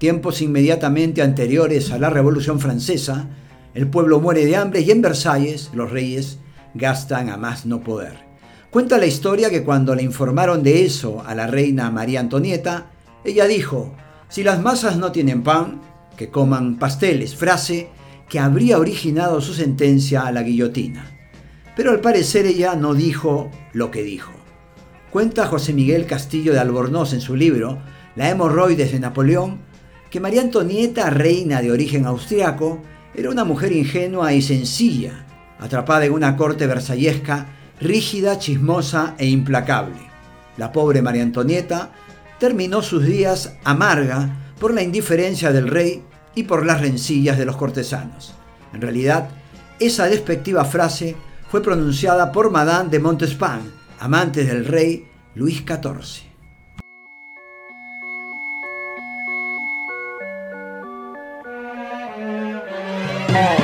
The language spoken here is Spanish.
tiempos inmediatamente anteriores a la Revolución Francesa, el pueblo muere de hambre y en Versalles los reyes gastan a más no poder. Cuenta la historia que cuando le informaron de eso a la reina María Antonieta, ella dijo, si las masas no tienen pan, que coman pasteles, frase que habría originado su sentencia a la guillotina. Pero al parecer ella no dijo lo que dijo. Cuenta José Miguel Castillo de Albornoz en su libro La hemorroides de Napoleón que María Antonieta, reina de origen austriaco, era una mujer ingenua y sencilla, atrapada en una corte versallesca rígida, chismosa e implacable. La pobre María Antonieta terminó sus días amarga por la indiferencia del rey y por las rencillas de los cortesanos. En realidad, esa despectiva frase fue pronunciada por Madame de Montespan, amante del rey Luis XIV. Amen.